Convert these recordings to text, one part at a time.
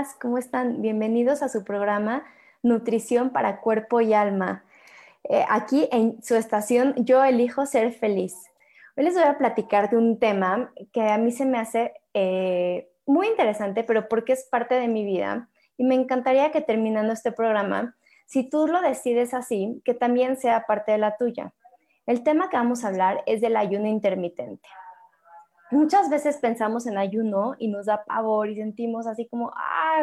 Días, ¿cómo están? Bienvenidos a su programa Nutrición para Cuerpo y Alma. Eh, aquí en su estación Yo elijo ser feliz. Hoy les voy a platicar de un tema que a mí se me hace eh, muy interesante, pero porque es parte de mi vida. Y me encantaría que terminando este programa, si tú lo decides así, que también sea parte de la tuya. El tema que vamos a hablar es del ayuno intermitente muchas veces pensamos en ayuno y nos da pavor y sentimos así como,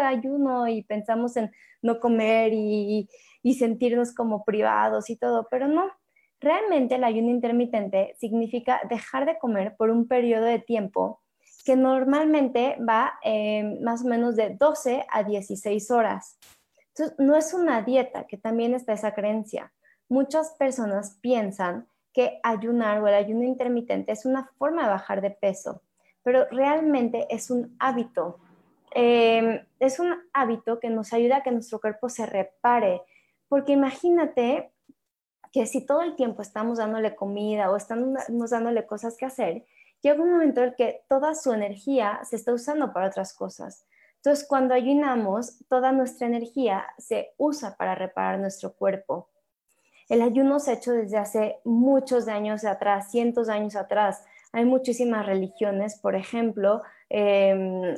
ayuno y pensamos en no comer y, y sentirnos como privados y todo, pero no. Realmente el ayuno intermitente significa dejar de comer por un periodo de tiempo que normalmente va eh, más o menos de 12 a 16 horas. Entonces, no es una dieta, que también está esa creencia. Muchas personas piensan que ayunar o el ayuno intermitente es una forma de bajar de peso, pero realmente es un hábito. Em, es un hábito que nos ayuda a que nuestro cuerpo se repare, porque imagínate que si todo el tiempo estamos dándole comida o estamos dándole cosas que hacer, llega un momento en que toda su energía se está usando para otras cosas. Entonces, cuando ayunamos, toda nuestra energía se usa para reparar nuestro cuerpo. El ayuno se ha hecho desde hace muchos años atrás, cientos de años atrás. Hay muchísimas religiones, por ejemplo, em,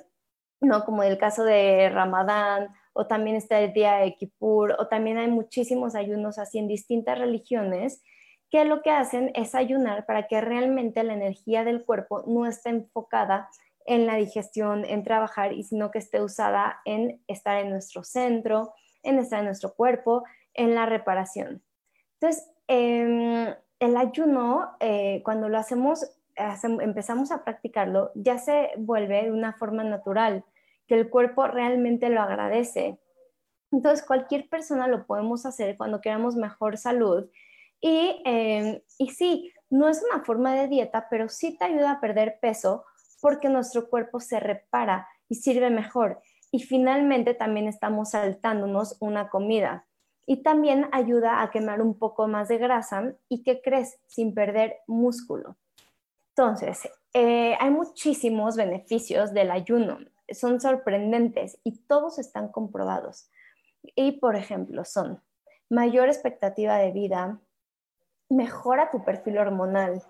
¿no? como el caso de Ramadán, o también está el día de Kippur, o también hay muchísimos ayunos así en distintas religiones que lo que hacen es ayunar para que realmente la energía del cuerpo no esté enfocada en la digestión, en trabajar, y sino que esté usada en estar en nuestro centro, en estar en nuestro cuerpo, en la reparación. Entonces, em, el ayuno, eh, cuando lo hacemos, empezamos a practicarlo, ya se vuelve de una forma natural, que el cuerpo realmente lo agradece. Entonces, cualquier persona lo podemos hacer cuando queramos mejor salud. Y, em, y sí, no es una forma de dieta, pero sí te ayuda a perder peso porque nuestro cuerpo se repara y sirve mejor. Y finalmente también estamos saltándonos una comida y también ayuda a quemar un poco más de grasa y que crees sin perder músculo. Entonces, eh, hay muchísimos beneficios del ayuno, son sorprendentes y todos están comprobados. Y, por ejemplo, son mayor expectativa de vida, mejora tu perfil hormonal,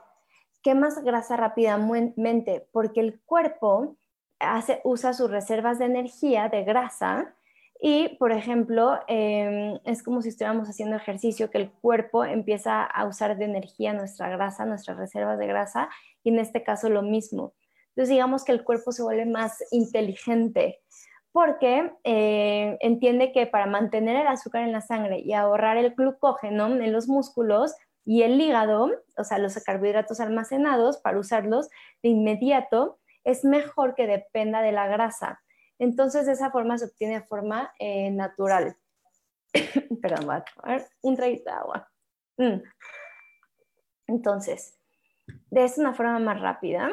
quemas grasa rápidamente porque el cuerpo hace, usa sus reservas de energía de grasa y, por ejemplo, em, es como si estuviéramos haciendo ejercicio, que el cuerpo empieza a usar de energía nuestra grasa, nuestras reservas de grasa, y en este caso lo mismo. Entonces, digamos que el cuerpo se vuelve más inteligente porque eh, entiende que para mantener el azúcar en la sangre y ahorrar el glucógeno en los músculos y el hígado, o sea, los carbohidratos almacenados, para usarlos de inmediato, es mejor que dependa de la grasa. Entonces, de esa forma se obtiene de forma eh, natural. Perdón, a un traguito de agua. Mm. Entonces, de esta una forma más rápida.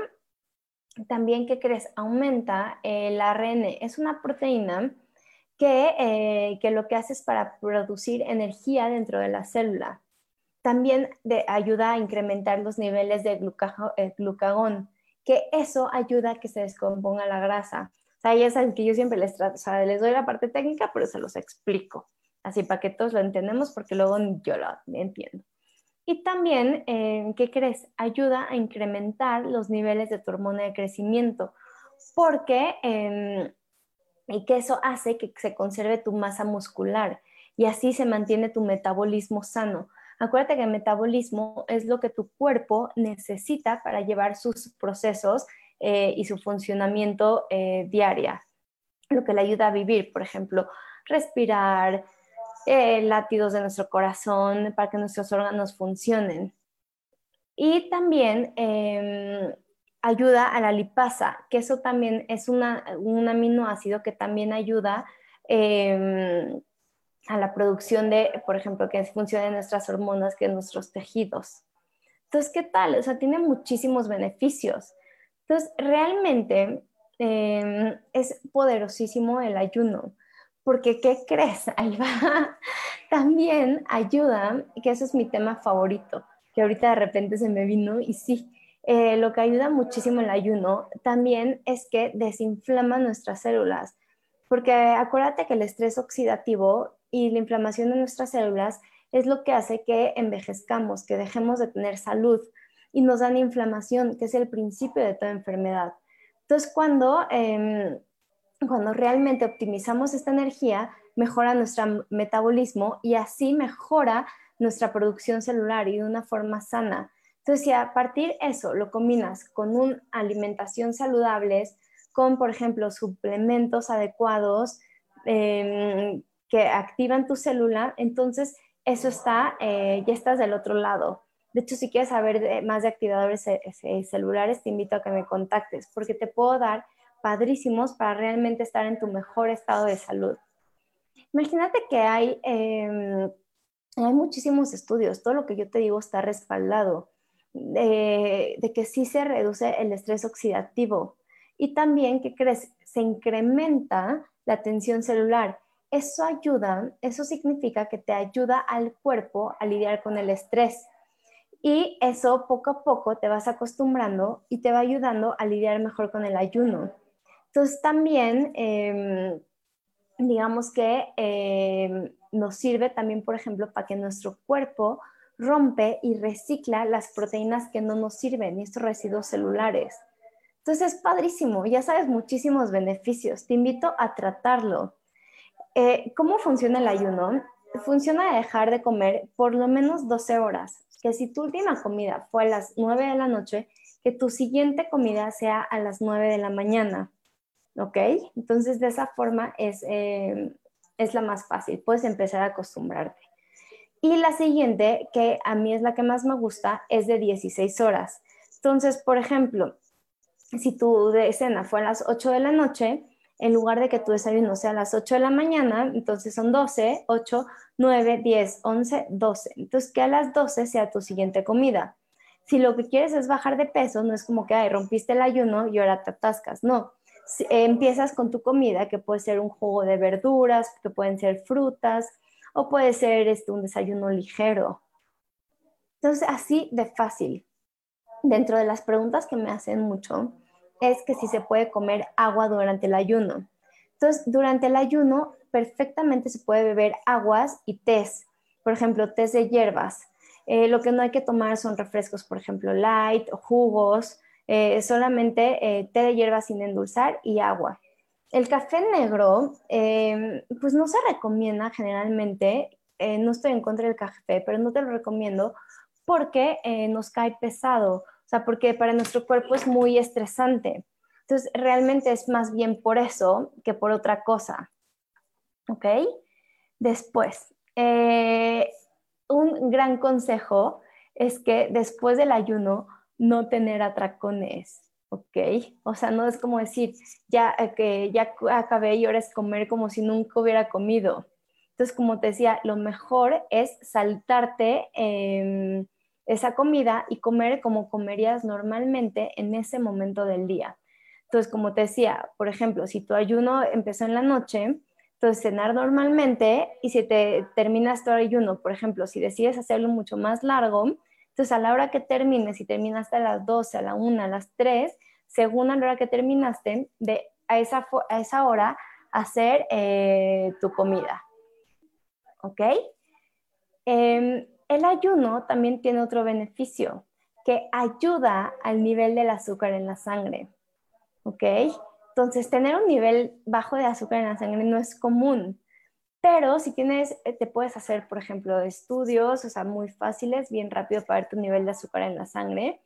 También, ¿qué crees? Aumenta el ARN. Es una proteína que, eh, que, lo que hace es para producir energía dentro de la célula. También ayuda a incrementar los niveles de eh, glucagón, que eso ayuda a que se descomponga la grasa. Ahí es el que yo siempre les trato, o sea, les doy la parte técnica, pero se los explico, así para que todos lo entendemos, porque luego yo lo entiendo. Y también, eh, ¿qué crees? Ayuda a incrementar los niveles de tu hormona de crecimiento, porque em, y que eso hace que se conserve tu masa muscular y así se mantiene tu metabolismo sano. Acuérdate que el metabolismo es lo que tu cuerpo necesita para llevar sus procesos eh, y su funcionamiento eh, diaria, lo que le ayuda a vivir, por ejemplo, respirar, eh, latidos de nuestro corazón para que nuestros órganos funcionen. Y también em, ayuda a la lipasa, que eso también es un aminoácido que también ayuda em, a la producción de, por ejemplo, que funcionen nuestras hormonas, que nuestros tejidos. Entonces, ¿qué tal? O sea, tiene muchísimos beneficios. Entonces, realmente em, es poderosísimo el ayuno, porque ¿qué crees? Ahí. También ayuda, que eso es mi tema favorito, que ahorita de repente se me vino y sí, eh, lo que ayuda muchísimo el ayuno también es que desinflama nuestras células, porque acuérdate que el estrés oxidativo y la inflamación de nuestras células es lo que hace que envejezcamos, que dejemos de tener salud y nos dan inflamación, que es el principio de toda enfermedad. Entonces, cuando, em, cuando realmente optimizamos esta energía, mejora nuestro metabolismo y así mejora nuestra producción celular y de una forma sana. Entonces, si a partir eso lo combinas con una alimentación saludable, con, por ejemplo, suplementos adecuados em, que activan tu célula, entonces eso está, eh, ya estás del otro lado. De hecho, si quieres saber más de activadores celulares, te invito a que me contactes, porque te puedo dar padrísimos para realmente estar en tu mejor estado de salud. Imagínate que hay, em, hay muchísimos estudios, todo lo que yo te digo está respaldado de, que sí se reduce el estrés oxidativo y también que crees, se incrementa la tensión celular. Eso ayuda, eso significa que te ayuda al cuerpo a lidiar con el estrés. Y eso poco a poco te vas acostumbrando y te va ayudando a lidiar mejor con el ayuno. Entonces también, em, digamos que em, nos sirve también, por ejemplo, para que nuestro cuerpo rompe y recicla las proteínas que no nos sirven y estos residuos celulares. Entonces es padrísimo, ya sabes muchísimos beneficios, te invito a tratarlo. Eh, ¿Cómo funciona el ayuno? Funciona dejar de comer por lo menos 12 horas, que si tu última comida fue a las 9 de la noche, que tu siguiente comida sea a las 9 de la mañana, ¿ok? Entonces de esa forma es, eh, es la más fácil, puedes empezar a acostumbrarte. Y la siguiente, que a mí es la que más me gusta, es de 16 horas. Entonces, por ejemplo, si tu cena fue a las 8 de la noche, en lugar de que tu desayuno sea a las 8 de la mañana, entonces son 12, 8, 9, 10, 11, 12. Entonces, que a las 12 sea tu siguiente comida. Si lo que quieres es bajar de peso, no es como que, ay, rompiste el ayuno y ahora te atascas. No, empiezas con tu comida, que puede ser un jugo de verduras, que pueden ser frutas, o puede ser este, un desayuno ligero. Entonces, así de fácil. Dentro de las preguntas que me hacen mucho es que si se puede comer agua durante el ayuno. Entonces, durante el ayuno perfectamente se puede beber aguas y tés, por ejemplo, tés de hierbas. Eh, lo que no hay que tomar son refrescos, por ejemplo, light jugos, eh, solamente eh, té de hierbas sin endulzar y agua. El café negro, em, pues no se recomienda generalmente, eh, no estoy en contra del café, pero no te lo recomiendo porque nos cae pesado, o sea, porque para nuestro cuerpo es muy estresante. Entonces, realmente es más bien por eso que por otra cosa. ¿Ok? Después, eh, un gran consejo es que después del ayuno no tener atracones. ¿ok? O sea, no es como decir, ya eh, que ya acabé y ahora es comer como si nunca hubiera comido. Entonces, como te decía, lo mejor es saltarte em, esa comida y comer como comerías normalmente en ese momento del día. Entonces, como te decía, por ejemplo, si tu ayuno empezó en la noche, entonces cenar normalmente y si te terminas tu ayuno, por ejemplo, si decides hacerlo mucho más largo, entonces, a la hora que termines, si terminaste a las 12, a la 1, a las 3, según a la hora que terminaste, de a esa, a esa hora hacer eh, tu comida. ¿Ok? Em, el ayuno también tiene otro beneficio, que ayuda al nivel del azúcar en la sangre. ¿Ok? Entonces, tener un nivel bajo de azúcar en la sangre no es común, pero si tienes, eh, te puedes hacer, por ejemplo, estudios, o sea, muy fáciles, bien rápido para ver tu nivel de azúcar en la sangre,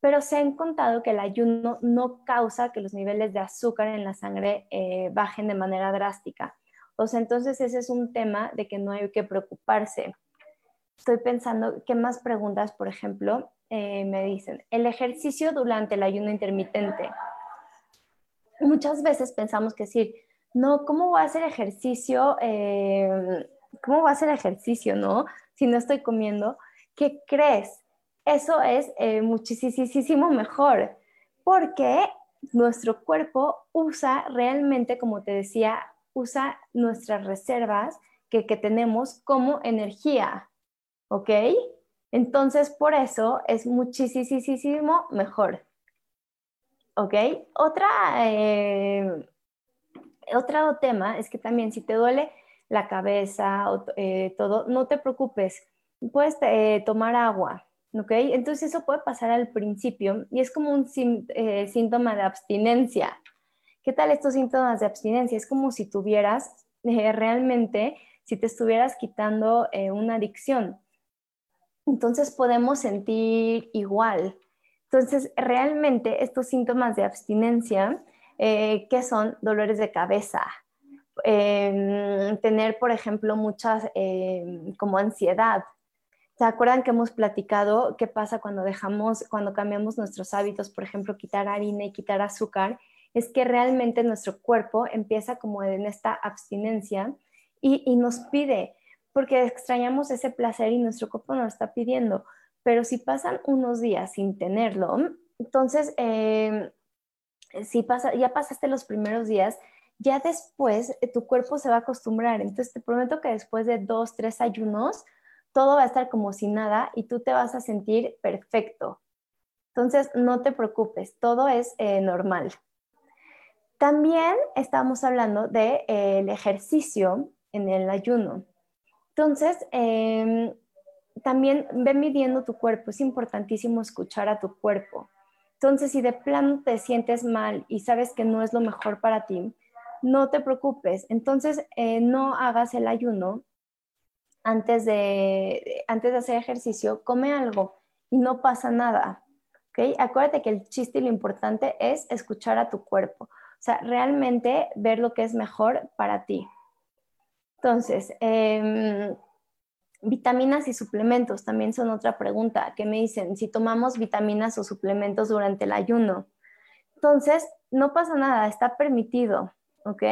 pero se ha encontrado que el ayuno no causa que los niveles de azúcar en la sangre eh, bajen de manera drástica. O sea, entonces ese es un tema de que no hay que preocuparse. Estoy pensando, ¿qué más preguntas, por ejemplo, eh, me dicen? El ejercicio durante el ayuno intermitente. Muchas veces pensamos que decir, no, ¿cómo voy a hacer ejercicio? Eh, ¿Cómo voy a hacer ejercicio, no? Si no estoy comiendo. ¿Qué crees? Eso es eh, muchísimo mejor, porque nuestro cuerpo usa realmente, como te decía, usa nuestras reservas que, que tenemos como energía, ¿ok? Entonces, por eso es muchísimo mejor. ¿Ok? Otra, eh, otro tema es que también si te duele la cabeza o eh, todo, no te preocupes, puedes eh, tomar agua, ¿ok? Entonces eso puede pasar al principio y es como un síntoma de abstinencia. ¿Qué tal estos síntomas de abstinencia? Es como si tuvieras realmente, si te estuvieras quitando una adicción. Entonces podemos sentir igual, entonces, realmente estos síntomas de abstinencia, eh, que son dolores de cabeza, em, tener, por ejemplo, muchas em, como ansiedad. ¿Se acuerdan que hemos platicado qué pasa cuando dejamos, cuando cambiamos nuestros hábitos, por ejemplo, quitar harina y quitar azúcar? Es que realmente nuestro cuerpo empieza como en esta abstinencia y, y nos pide, porque extrañamos ese placer y nuestro cuerpo nos está pidiendo pero si pasan unos días sin tenerlo, entonces, em, si pasa, ya pasaste los primeros días, ya después eh, tu cuerpo se va a acostumbrar. Entonces, te prometo que después de dos, tres ayunos, todo va a estar como si nada y tú te vas a sentir perfecto. Entonces, no te preocupes, todo es eh, normal. También estamos hablando del de, eh, ejercicio en el ayuno. Entonces, eh, también ve midiendo tu cuerpo, es importantísimo escuchar a tu cuerpo. Entonces, si de plano te sientes mal y sabes que no es lo mejor para ti, no te preocupes. Entonces, eh, no hagas el ayuno antes de, antes de hacer ejercicio, come algo y no pasa nada. ¿okay? Acuérdate que el chiste y lo importante es escuchar a tu cuerpo. O sea, realmente ver lo que es mejor para ti. Entonces, eh, Vitaminas y suplementos también son otra pregunta que me dicen si tomamos vitaminas o suplementos durante el ayuno. Entonces, no pasa nada, está permitido, ¿ok?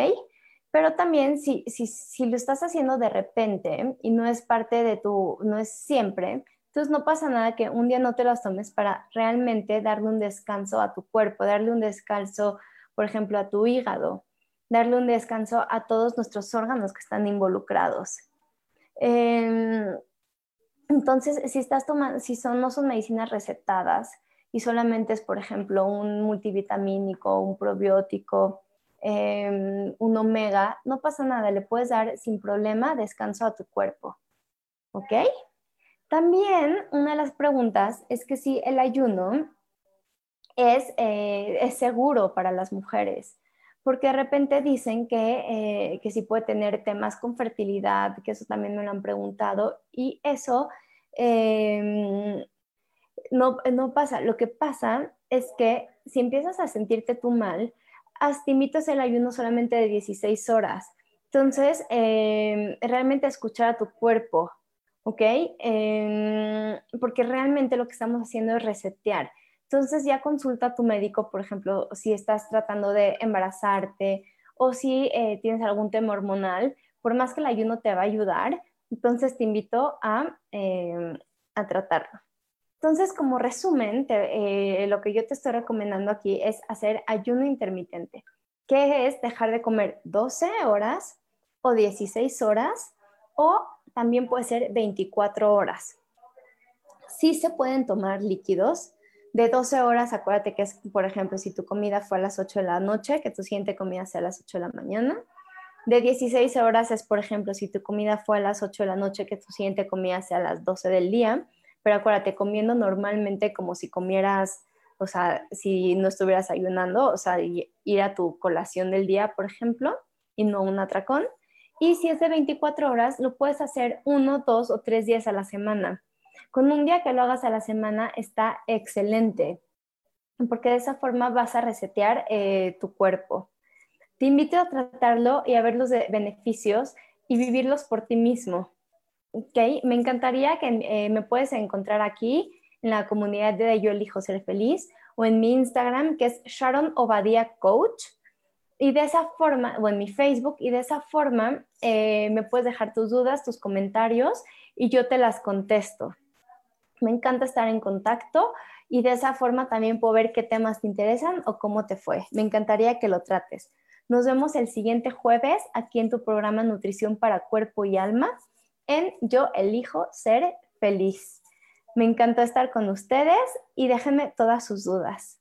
Pero también si, si, si lo estás haciendo de repente y no es parte de tu, no es siempre, entonces no pasa nada que un día no te los tomes para realmente darle un descanso a tu cuerpo, darle un descanso, por ejemplo, a tu hígado, darle un descanso a todos nuestros órganos que están involucrados. Em, entonces, si estás tomando, si son, no son medicinas recetadas y solamente es, por ejemplo, un multivitamínico, un probiótico, em, un omega, no pasa nada, le puedes dar sin problema descanso a tu cuerpo. ¿Ok? También una de las preguntas es que si el ayuno es, eh, es seguro para las mujeres porque de repente dicen que, eh, que sí puede tener temas con fertilidad, que eso también me lo han preguntado, y eso em, no, no pasa. Lo que pasa es que si empiezas a sentirte tú mal, haz, te invitas el ayuno solamente de 16 horas. Entonces, em, realmente escuchar a tu cuerpo, ¿ok? Em, porque realmente lo que estamos haciendo es resetear. Entonces ya consulta a tu médico, por ejemplo, si estás tratando de embarazarte o si eh, tienes algún tema hormonal, por más que el ayuno te va a ayudar, entonces te invito a, em, tratarlo. Entonces, como resumen, eh, lo que yo te estoy recomendando aquí es hacer ayuno intermitente, que es dejar de comer 12 horas o 16 horas o también puede ser 24 horas. Sí se pueden tomar líquidos, de 12 horas, acuérdate que es, por ejemplo, si tu comida fue a las 8 de la noche, que tu siguiente comida sea a las 8 de la mañana. De 16 horas es, por ejemplo, si tu comida fue a las 8 de la noche, que tu siguiente comida sea a las 12 del día. Pero acuérdate, comiendo normalmente como si comieras o sea, si no estuvieras ayunando, o sea, ir a tu colación del día, por ejemplo, y no un atracón. Y si es de 24 horas, lo puedes hacer uno, dos o tres días a la semana. Con un día que lo hagas a la semana está excelente, porque de esa forma vas a resetear eh, tu cuerpo. Te invito a tratarlo y a ver los beneficios y vivirlos por ti mismo. Me encantaría que eh, me puedes encontrar aquí en la comunidad de Yo Elijo Ser Feliz o en mi Instagram que es Sharon Obadía Coach. Y de esa forma, o en mi Facebook, y de esa forma eh, me puedes dejar tus dudas, tus comentarios y yo te las contesto. Me encanta estar en contacto y de esa forma también puedo ver qué temas te interesan o cómo te fue. Me encantaría que lo trates. Nos vemos el siguiente jueves aquí en tu programa Nutrición para Cuerpo y Alma en Yo elijo ser feliz. Me encantó estar con ustedes y déjenme todas sus dudas.